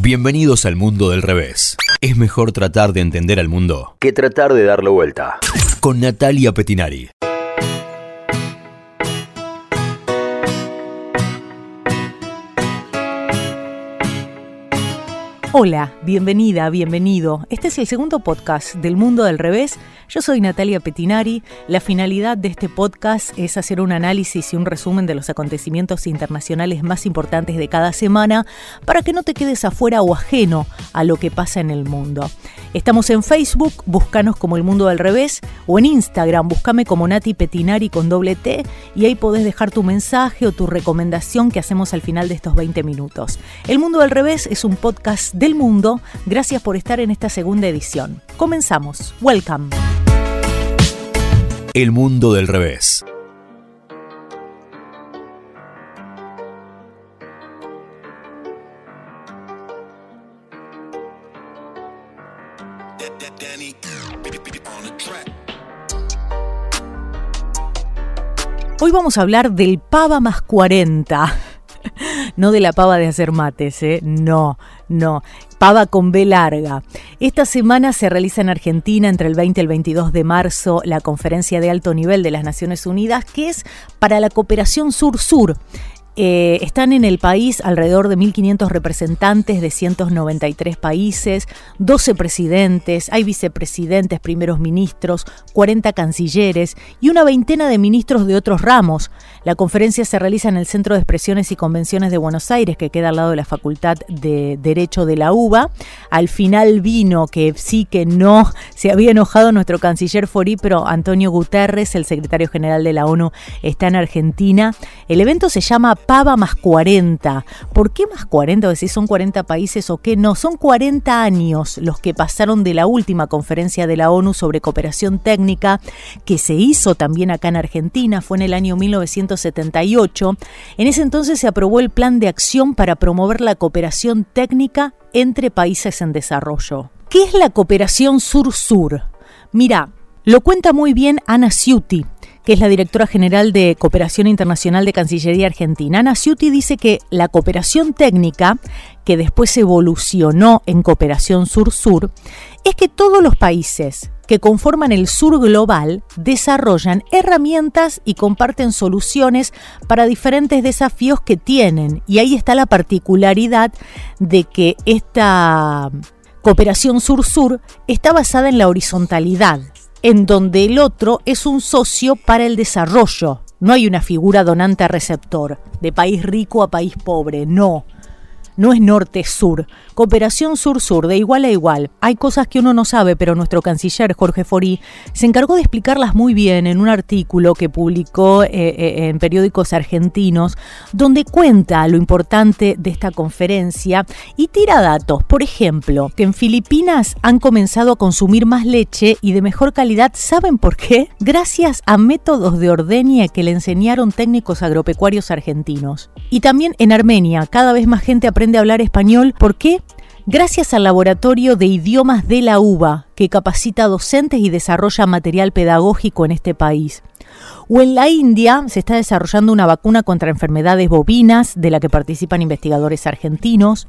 Bienvenidos al mundo del revés. Es mejor tratar de entender al mundo que tratar de darle vuelta. Con Natalia Petinari. Hola, bienvenida, bienvenido. Este es el segundo podcast del Mundo del Revés. Yo soy Natalia Petinari. La finalidad de este podcast es hacer un análisis y un resumen de los acontecimientos internacionales más importantes de cada semana para que no te quedes afuera o ajeno a lo que pasa en el mundo. Estamos en Facebook, búscanos como El Mundo del Revés, o en Instagram, búscame como Nati Petinari con doble T, y ahí podés dejar tu mensaje o tu recomendación que hacemos al final de estos 20 minutos. El Mundo del Revés es un podcast del mundo. Gracias por estar en esta segunda edición. Comenzamos. Welcome. El mundo del revés. Hoy vamos a hablar del pava más 40. No de la pava de hacer mates, ¿eh? No, no. Pava con B larga. Esta semana se realiza en Argentina entre el 20 y el 22 de marzo la conferencia de alto nivel de las Naciones Unidas que es para la cooperación sur-sur. Eh, están en el país alrededor de 1.500 representantes de 193 países, 12 presidentes, hay vicepresidentes, primeros ministros, 40 cancilleres y una veintena de ministros de otros ramos. La conferencia se realiza en el Centro de Expresiones y Convenciones de Buenos Aires, que queda al lado de la Facultad de Derecho de la UBA. Al final vino que sí que no se había enojado nuestro canciller Forí, pero Antonio Guterres, el secretario general de la ONU, está en Argentina. El evento se llama Pava más 40. ¿Por qué más 40? Si son 40 países o qué no. Son 40 años los que pasaron de la última conferencia de la ONU sobre cooperación técnica que se hizo también acá en Argentina. Fue en el año 1978. En ese entonces se aprobó el plan de acción para promover la cooperación técnica entre países en desarrollo. ¿Qué es la cooperación sur-sur? Mira, lo cuenta muy bien Ana Ciuti, que es la directora general de Cooperación Internacional de Cancillería Argentina. Ana Ciuti dice que la cooperación técnica, que después evolucionó en cooperación sur-sur, es que todos los países que conforman el sur global desarrollan herramientas y comparten soluciones para diferentes desafíos que tienen. Y ahí está la particularidad de que esta cooperación sur-sur está basada en la horizontalidad en donde el otro es un socio para el desarrollo. No hay una figura donante-receptor, de país rico a país pobre, no no es norte-sur. Cooperación sur-sur, de igual a igual. Hay cosas que uno no sabe, pero nuestro canciller Jorge Forí se encargó de explicarlas muy bien en un artículo que publicó eh, eh, en periódicos argentinos, donde cuenta lo importante de esta conferencia y tira datos. Por ejemplo, que en Filipinas han comenzado a consumir más leche y de mejor calidad. ¿Saben por qué? Gracias a métodos de ordeña que le enseñaron técnicos agropecuarios argentinos. Y también en Armenia, cada vez más gente aprende a hablar español. ¿Por qué? Gracias al Laboratorio de Idiomas de la UBA, que capacita docentes y desarrolla material pedagógico en este país. O en la India se está desarrollando una vacuna contra enfermedades bovinas, de la que participan investigadores argentinos.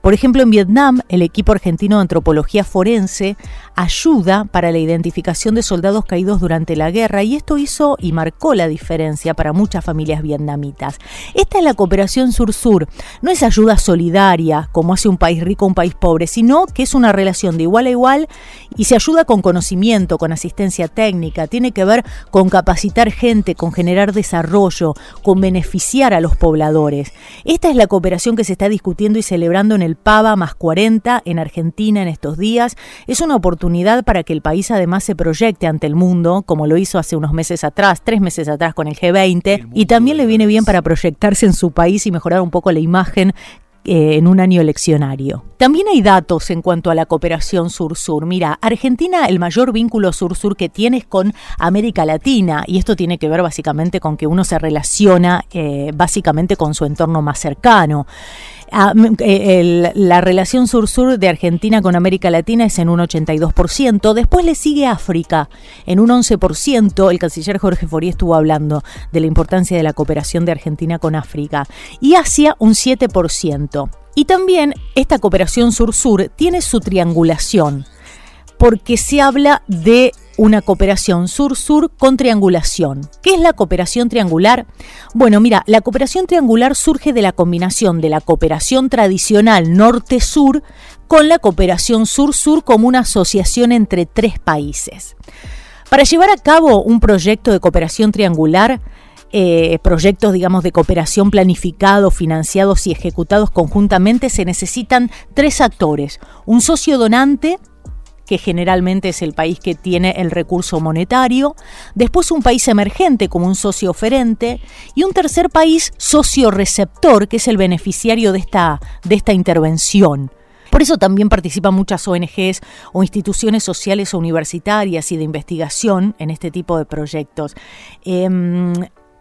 Por ejemplo, en Vietnam, el equipo argentino de antropología forense ayuda para la identificación de soldados caídos durante la guerra y esto hizo y marcó la diferencia para muchas familias vietnamitas. Esta es la cooperación sur-sur. No es ayuda solidaria como hace un país rico o un país pobre, sino que es una relación de igual a igual y se ayuda con conocimiento, con asistencia técnica, tiene que ver con capacitar gente, con generar desarrollo, con beneficiar a los pobladores. Esta es la cooperación que se está discutiendo y celebrando en el Pava más 40 en Argentina en estos días. Es una oportunidad para que el país además se proyecte ante el mundo, como lo hizo hace unos meses atrás, tres meses atrás con el G20, y también le viene bien para proyectarse en su país y mejorar un poco la imagen eh, en un año eleccionario. También hay datos en cuanto a la cooperación sur-sur. Mira, Argentina el mayor vínculo sur-sur que tiene es con América Latina y esto tiene que ver básicamente con que uno se relaciona eh, básicamente con su entorno más cercano. Ah, la relación sur-sur de Argentina con América Latina es en un 82%. Después le sigue África en un 11%. El canciller Jorge Forí estuvo hablando de la importancia de la cooperación de Argentina con África. Y Asia un 7%. Y también esta cooperación sur-sur tiene su triangulación, porque se habla de una cooperación sur-sur con triangulación. ¿Qué es la cooperación triangular? Bueno, mira, la cooperación triangular surge de la combinación de la cooperación tradicional norte-sur con la cooperación sur-sur como una asociación entre tres países. Para llevar a cabo un proyecto de cooperación triangular, eh, proyectos, digamos, de cooperación planificados, financiados y ejecutados conjuntamente, se necesitan tres actores. Un socio donante, que generalmente es el país que tiene el recurso monetario, después un país emergente como un socio oferente y un tercer país socio receptor, que es el beneficiario de esta, de esta intervención. Por eso también participan muchas ONGs o instituciones sociales o universitarias y de investigación en este tipo de proyectos. Em,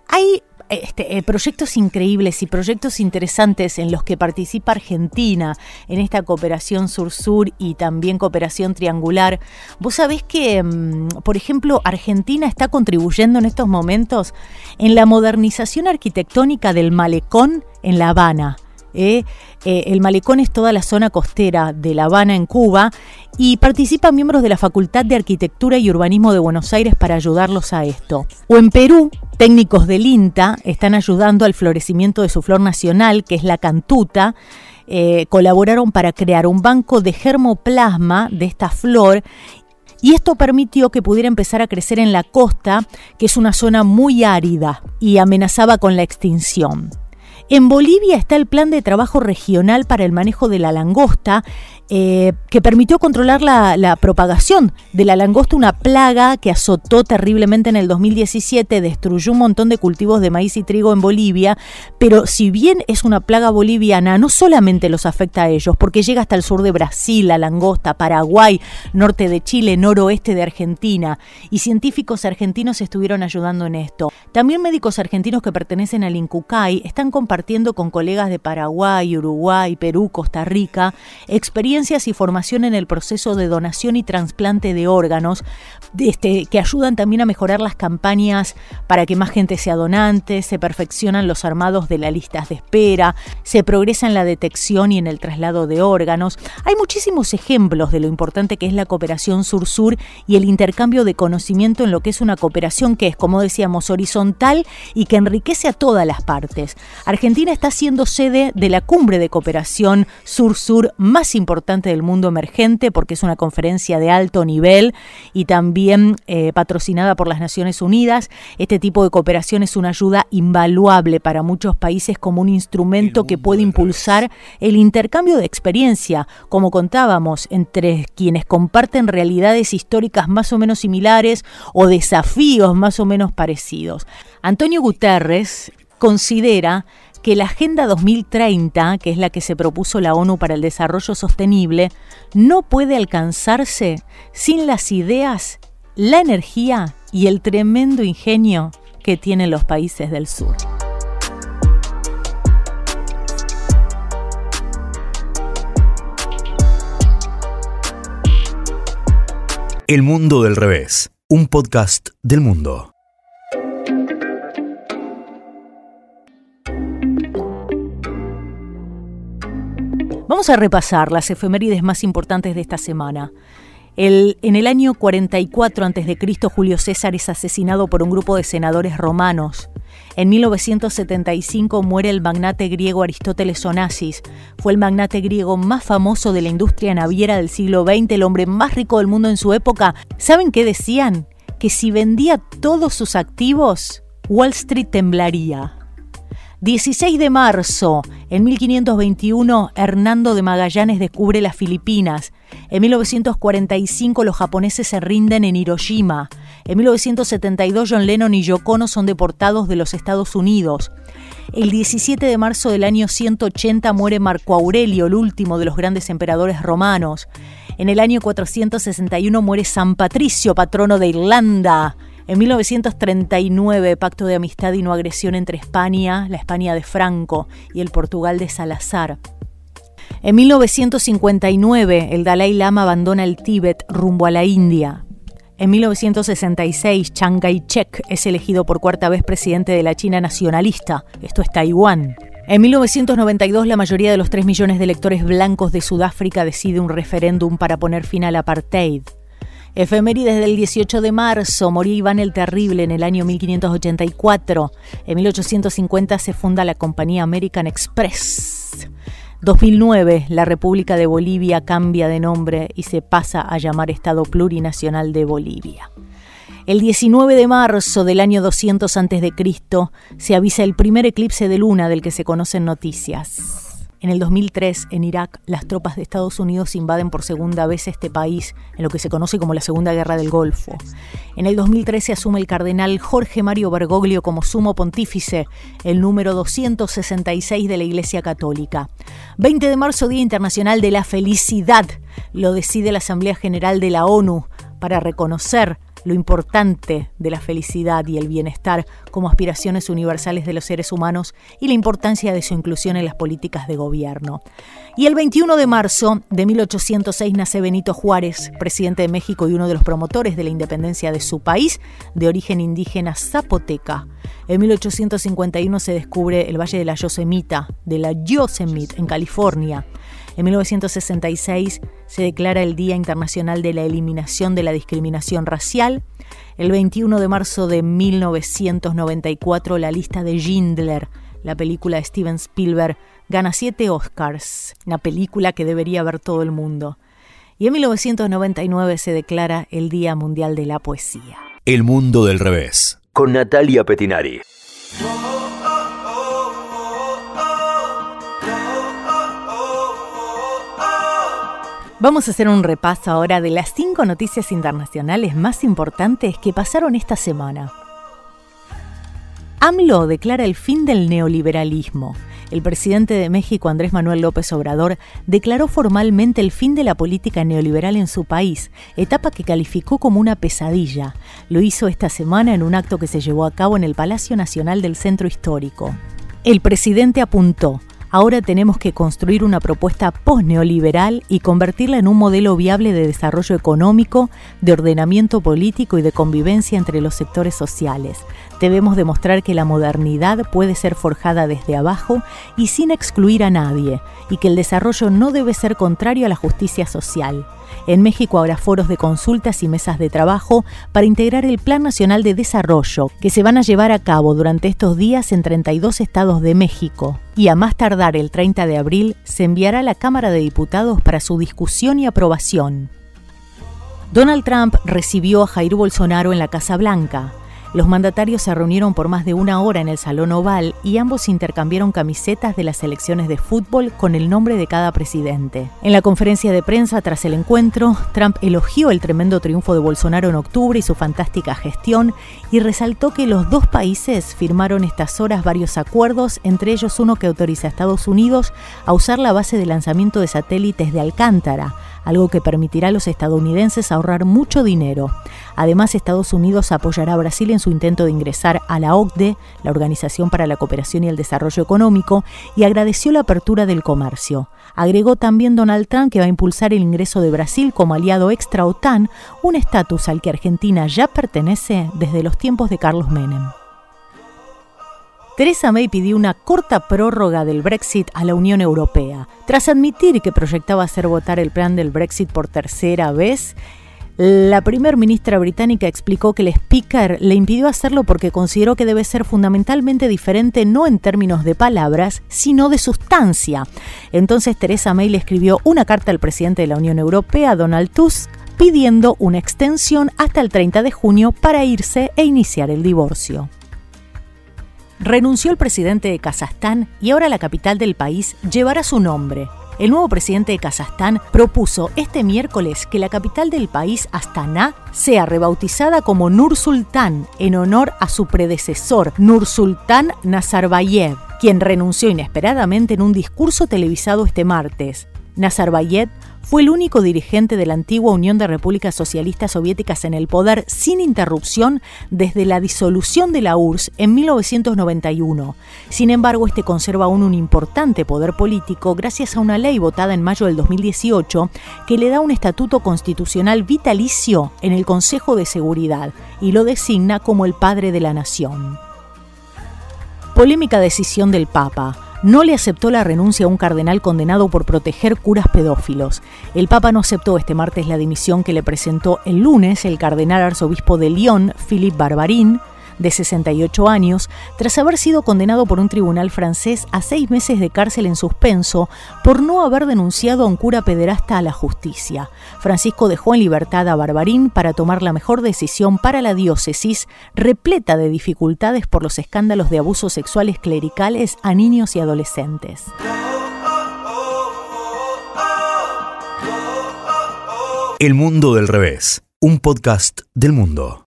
hay este, eh, proyectos increíbles y proyectos interesantes en los que participa Argentina en esta cooperación sur-sur y también cooperación triangular. Vos sabés que, mm, por ejemplo, Argentina está contribuyendo en estos momentos en la modernización arquitectónica del malecón en La Habana. ¿Eh? Eh, el malecón es toda la zona costera de La Habana en Cuba y participan miembros de la Facultad de Arquitectura y Urbanismo de Buenos Aires para ayudarlos a esto. O en Perú, técnicos del INTA están ayudando al florecimiento de su flor nacional, que es la cantuta. Eh, colaboraron para crear un banco de germoplasma de esta flor y esto permitió que pudiera empezar a crecer en la costa, que es una zona muy árida y amenazaba con la extinción. En Bolivia está el Plan de Trabajo Regional para el Manejo de la Langosta, eh, que permitió controlar la, propagación de la langosta, una plaga que azotó terriblemente en el 2017, destruyó un montón de cultivos de maíz y trigo en Bolivia, pero si bien es una plaga boliviana, no solamente los afecta a ellos, porque llega hasta el sur de Brasil, la langosta, Paraguay, norte de Chile, noroeste de Argentina, y científicos argentinos estuvieron ayudando en esto. También médicos argentinos que pertenecen al INCUCAI están compartiendo con colegas de Paraguay, Uruguay, Perú, Costa Rica, experiencias y formación en el proceso de donación y trasplante de órganos, este, que ayudan también a mejorar las campañas para que más gente sea donante, se perfeccionan los armados de las listas de espera, se progresa en la detección y en el traslado de órganos. Hay muchísimos ejemplos de lo importante que es la cooperación sur-sur y el intercambio de conocimiento en lo que es una cooperación que es, como decíamos, horizontal y que enriquece a todas las partes. Argentina está siendo sede de la cumbre de cooperación sur-sur más importante del mundo emergente porque es una conferencia de alto nivel y también eh, patrocinada por las Naciones Unidas. Este tipo de cooperación es una ayuda invaluable para muchos países como un instrumento que puede impulsar el intercambio de experiencia, como contábamos, entre quienes comparten realidades históricas más o menos similares o desafíos más o menos parecidos. Antonio Guterres considera que la Agenda 2030, que es la que se propuso la ONU para el Desarrollo Sostenible, no puede alcanzarse sin las ideas, la energía y el tremendo ingenio que tienen los países del sur. El Mundo del Revés, un podcast del mundo. Vamos a repasar las efemérides más importantes de esta semana. en el año 44 a.C., Julio César es asesinado por un grupo de senadores romanos. En 1975 muere el magnate griego Aristóteles Onassis. Fue el magnate griego más famoso de la industria naviera del siglo XX, el hombre más rico del mundo en su época. ¿Saben qué decían? Que si vendía todos sus activos, Wall Street temblaría. 16 de marzo, en 1521, Hernando de Magallanes descubre las Filipinas. En 1945, los japoneses se rinden en Hiroshima. En 1972, John Lennon y Yoko Ono son deportados de los Estados Unidos. El 17 de marzo del año 180 muere Marco Aurelio, el último de los grandes emperadores romanos. En el año 461 muere San Patricio, patrono de Irlanda. En 1939, pacto de amistad y no agresión entre España, la España de Franco y el Portugal de Salazar. En 1959, el Dalai Lama abandona el Tíbet rumbo a la India. En 1966, Chiang Kai-shek es elegido por cuarta vez presidente de la China nacionalista, esto es Taiwán. En 1992, la mayoría de los 3 millones de electores blancos de Sudáfrica decide un referéndum para poner fin al apartheid. Efemérides del 18 de marzo, moría Iván el Terrible en el año 1584. En 1850 se funda la compañía American Express. 2009, la República de Bolivia cambia de nombre y se pasa a llamar Estado Plurinacional de Bolivia. El 19 de marzo del año 200 a.C. se avisa el primer eclipse de luna del que se conocen noticias. En el 2003, en Irak, las tropas de Estados Unidos invaden por segunda vez este país, en lo que se conoce como la Segunda Guerra del Golfo. En el 2013 asume el cardenal Jorge Mario Bergoglio como sumo pontífice, el número 266 de la Iglesia Católica. 20 de marzo, Día Internacional de la Felicidad, lo decide la Asamblea General de la ONU para reconocer lo importante de la felicidad y el bienestar como aspiraciones universales de los seres humanos y la importancia de su inclusión en las políticas de gobierno. Y el 21 de marzo de 1806 nace Benito Juárez, presidente de México y uno de los promotores de la independencia de su país, de origen indígena zapoteca. En 1851 se descubre el Valle de la Yosemita, de la Yosemite, en California. En 1966 se declara el Día Internacional de la Eliminación de la Discriminación Racial. El 21 de marzo de 1994, La lista de Schindler, la película de Steven Spielberg, gana siete Oscars, una película que debería ver todo el mundo. Y en 1999 se declara el Día Mundial de la Poesía. El mundo del revés, con Natalia Petinari. Vamos a hacer un repaso ahora de las cinco noticias internacionales más importantes que pasaron esta semana. AMLO declara el fin del neoliberalismo. El presidente de México, Andrés Manuel López Obrador, declaró formalmente el fin de la política neoliberal en su país, etapa que calificó como una pesadilla. Lo hizo esta semana en un acto que se llevó a cabo en el Palacio Nacional del Centro Histórico. El presidente apuntó, Ahora tenemos que construir una propuesta post-neoliberal y convertirla en un modelo viable de desarrollo económico, de ordenamiento político y de convivencia entre los sectores sociales. Debemos demostrar que la modernidad puede ser forjada desde abajo y sin excluir a nadie, y que el desarrollo no debe ser contrario a la justicia social. En México habrá foros de consultas y mesas de trabajo para integrar el Plan Nacional de Desarrollo, que se van a llevar a cabo durante estos días en 32 estados de México. Y a más tardar el 30 de abril se enviará a la Cámara de Diputados para su discusión y aprobación. Donald Trump recibió a Jair Bolsonaro en la Casa Blanca. Los mandatarios se reunieron por más de una hora en el Salón Oval y ambos intercambiaron camisetas de las selecciones de fútbol con el nombre de cada presidente. En la conferencia de prensa tras el encuentro, Trump elogió el tremendo triunfo de Bolsonaro en octubre y su fantástica gestión y resaltó que los dos países firmaron estas horas varios acuerdos, entre ellos uno que autoriza a Estados Unidos a usar la base de lanzamiento de satélites de Alcántara, algo que permitirá a los estadounidenses ahorrar mucho dinero. Además, Estados Unidos apoyará a Brasil en su intento de ingresar a la OCDE, la Organización para la Cooperación y el Desarrollo Económico, y agradeció la apertura del comercio. Agregó también Donald Trump que va a impulsar el ingreso de Brasil como aliado extra OTAN, un estatus al que Argentina ya pertenece desde los tiempos de Carlos Menem. Theresa May pidió una corta prórroga del Brexit a la Unión Europea. Tras admitir que proyectaba hacer votar el plan del Brexit por tercera vez, la primer ministra británica explicó que el speaker le impidió hacerlo porque consideró que debe ser fundamentalmente diferente no en términos de palabras, sino de sustancia. Entonces Theresa May le escribió una carta al presidente de la Unión Europea, Donald Tusk, pidiendo una extensión hasta el 30 de junio para irse e iniciar el divorcio. Renunció el presidente de Kazajstán y ahora la capital del país llevará su nombre, el nuevo presidente de Kazajstán propuso este miércoles que la capital del país, Astana, sea rebautizada como Nur Sultán en honor a su predecesor, Nur Sultán Nazarbayev, quien renunció inesperadamente en un discurso televisado este martes. Nazarbayev fue el único dirigente de la antigua Unión de Repúblicas Socialistas Soviéticas en el poder sin interrupción desde la disolución de la URSS en 1991. Sin embargo, este conserva aún un importante poder político gracias a una ley votada en mayo del 2018 que le da un estatuto constitucional vitalicio en el Consejo de Seguridad y lo designa como el padre de la nación. Polémica decisión del Papa no le aceptó la renuncia a un cardenal condenado por proteger curas pedófilos. El Papa no aceptó este martes la dimisión que le presentó el lunes el cardenal arzobispo de Lyon, Philippe Barbarin, de 68 años, tras haber sido condenado por un tribunal francés a seis meses de cárcel en suspenso por no haber denunciado a un cura pederasta a la justicia. Francisco dejó en libertad a Barbarín para tomar la mejor decisión para la diócesis, repleta de dificultades por los escándalos de abusos sexuales clericales a niños y adolescentes. El mundo del revés, un podcast del mundo.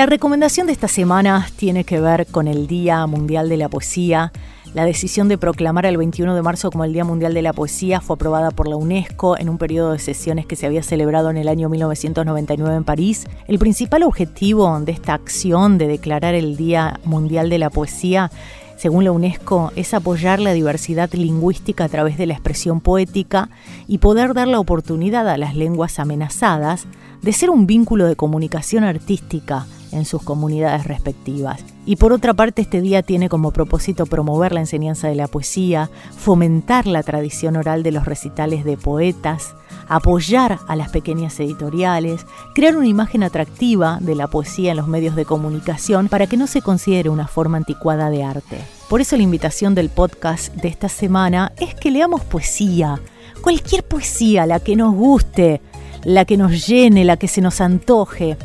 La recomendación de esta semana tiene que ver con el Día Mundial de la Poesía. La decisión de proclamar el 21 de marzo como el Día Mundial de la Poesía fue aprobada por la UNESCO en un periodo de sesiones que se había celebrado en el año 1999 en París. El principal objetivo de esta acción de declarar el Día Mundial de la Poesía según la UNESCO, es apoyar la diversidad lingüística a través de la expresión poética y poder dar la oportunidad a las lenguas amenazadas de ser un vínculo de comunicación artística en sus comunidades respectivas. Y por otra parte, este día tiene como propósito promover la enseñanza de la poesía, fomentar la tradición oral de los recitales de poetas, apoyar a las pequeñas editoriales, crear una imagen atractiva de la poesía en los medios de comunicación para que no se considere una forma anticuada de arte. Por eso la invitación del podcast de esta semana es que leamos poesía, cualquier poesía, la que nos guste, la que nos llene, la que se nos antoje.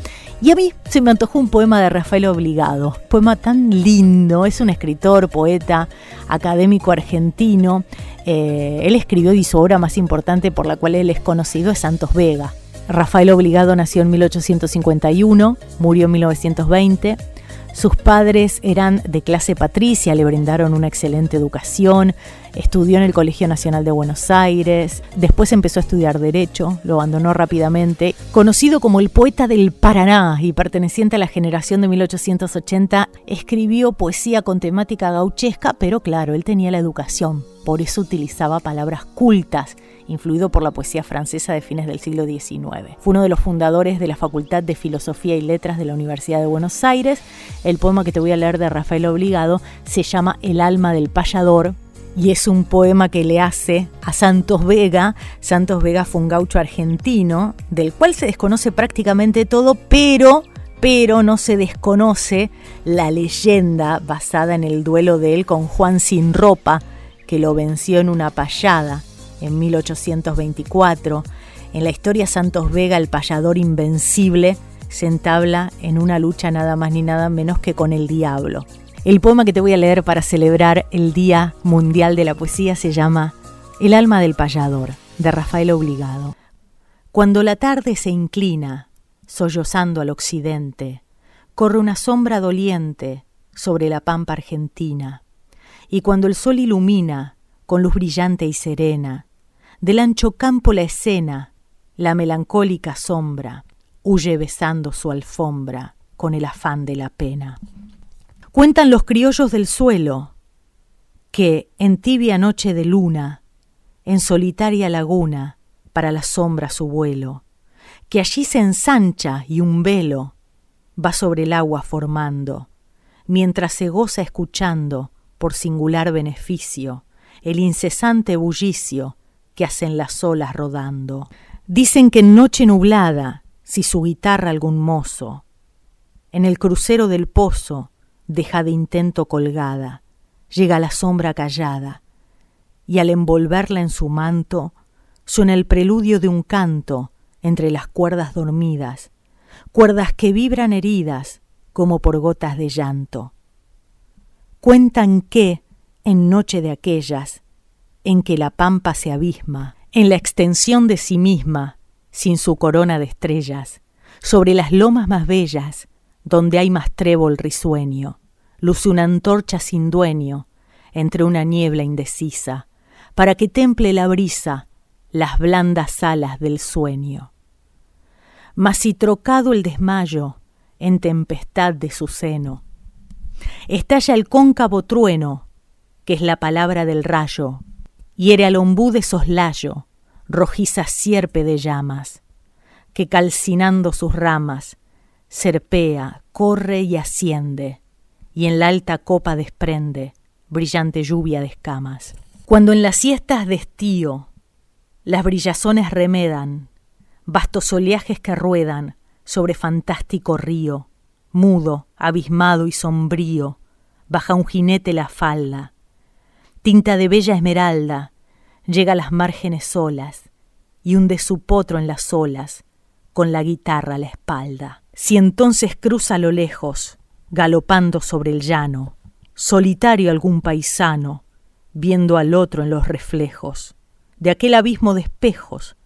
Y a mí se me antojó un poema de Rafael Obligado, poema tan lindo, es un escritor, poeta, académico argentino. Eh, él escribió y su obra más importante por la cual él es conocido es Santos Vega. Rafael Obligado nació en 1851, murió en 1920 sus padres eran de clase patricia, le brindaron una excelente educación, estudió en el Colegio Nacional de Buenos Aires, después empezó a estudiar Derecho, lo abandonó rápidamente. Conocido como el poeta del Paraná y perteneciente a la generación de 1880, escribió poesía con temática gauchesca, pero claro, él tenía la educación, por eso utilizaba palabras cultas influido por la poesía francesa de fines del siglo XIX. Fue uno de los fundadores de la Facultad de Filosofía y Letras de la Universidad de Buenos Aires. El poema que te voy a leer de Rafael Obligado se llama El alma del payador, y es un poema que le hace a Santos Vega. Santos Vega fue un gaucho argentino, del cual se desconoce prácticamente todo, pero, pero no se desconoce la leyenda basada en el duelo de él con Juan Sin Ropa, que lo venció en una payada en 1824. En la historia Santos Vega, el payador invencible, se entabla en una lucha nada más ni nada menos que con el diablo. El poema que te voy a leer para celebrar el Día Mundial de la Poesía se llama El alma del payador, de Rafael Obligado. Cuando la tarde se inclina, sollozando al occidente, corre una sombra doliente sobre la pampa argentina, y cuando el sol ilumina con luz brillante y serena del ancho campo la escena, la melancólica sombra, huye besando su alfombra con el afán de la pena. Cuentan los criollos del suelo que, en tibia noche de luna, en solitaria laguna, para la sombra su vuelo, que allí se ensancha y un velo va sobre el agua formando, mientras se goza escuchando, por singular beneficio, el incesante bullicio que hacen las olas rodando. Dicen que en noche nublada, si su guitarra algún mozo, en el crucero del pozo deja de intento colgada, llega la sombra callada, y al envolverla en su manto, suena el preludio de un canto entre las cuerdas dormidas, cuerdas que vibran heridas como por gotas de llanto. Cuentan que, en noche de aquellas, en que la pampa se abisma, en la extensión de sí misma, sin su corona de estrellas, sobre las lomas más bellas, donde hay más trébol risueño, luce una antorcha sin dueño, entre una niebla indecisa, para que temple la brisa las blandas alas del sueño. Mas si trocado el desmayo en tempestad de su seno, estalla el cóncavo trueno, que es la palabra del rayo, hiere al ombú de soslayo, rojiza sierpe de llamas, que calcinando sus ramas, serpea, corre y asciende, y en la alta copa desprende brillante lluvia de escamas. Cuando en las siestas de estío las brillazones remedan, vastos oleajes que ruedan sobre fantástico río, mudo, abismado y sombrío, baja un jinete la falda, tinta de bella esmeralda, llega a las márgenes solas y hunde su potro en las olas, con la guitarra a la espalda. Si entonces cruza a lo lejos, galopando sobre el llano, solitario algún paisano, viendo al otro en los reflejos, de aquel abismo de espejos,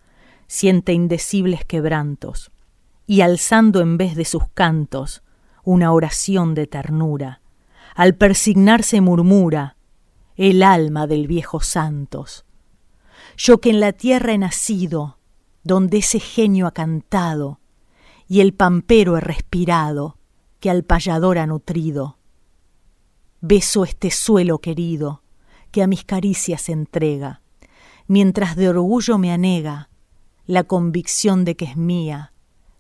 siente indecibles quebrantos, y alzando en vez de sus cantos una oración de ternura, al persignarse murmura, el alma del viejo Santos. Yo que en la tierra he nacido, donde ese genio ha cantado, y el pampero he respirado, que al payador ha nutrido, Beso este suelo querido que a mis caricias entrega, mientras de orgullo me anega la convicción de que es mía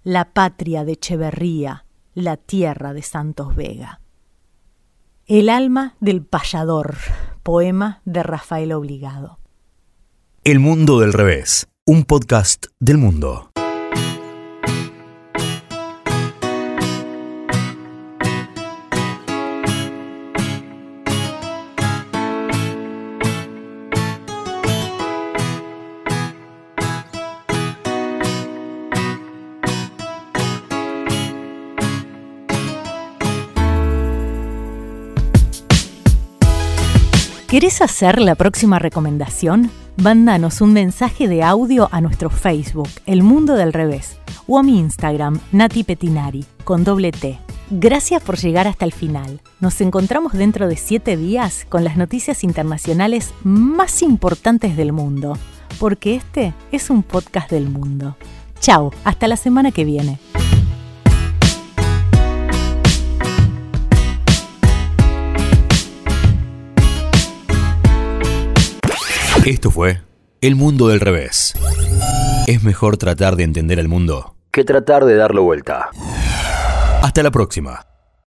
la patria de Echeverría, la tierra de Santos Vega. El alma del payador, poema de Rafael Obligado. El mundo del revés, un podcast del mundo. ¿Querés hacer la próxima recomendación? Mándanos un mensaje de audio a nuestro Facebook, El Mundo del Revés, o a mi Instagram, Nati Petinari, con doble T. Gracias por llegar hasta el final. Nos encontramos dentro de siete días con las noticias internacionales más importantes del mundo, porque este es un podcast del mundo. Chao, hasta la semana que viene. Esto fue El Mundo del Revés. Es mejor tratar de entender el mundo que tratar de darlo vuelta. Hasta la próxima.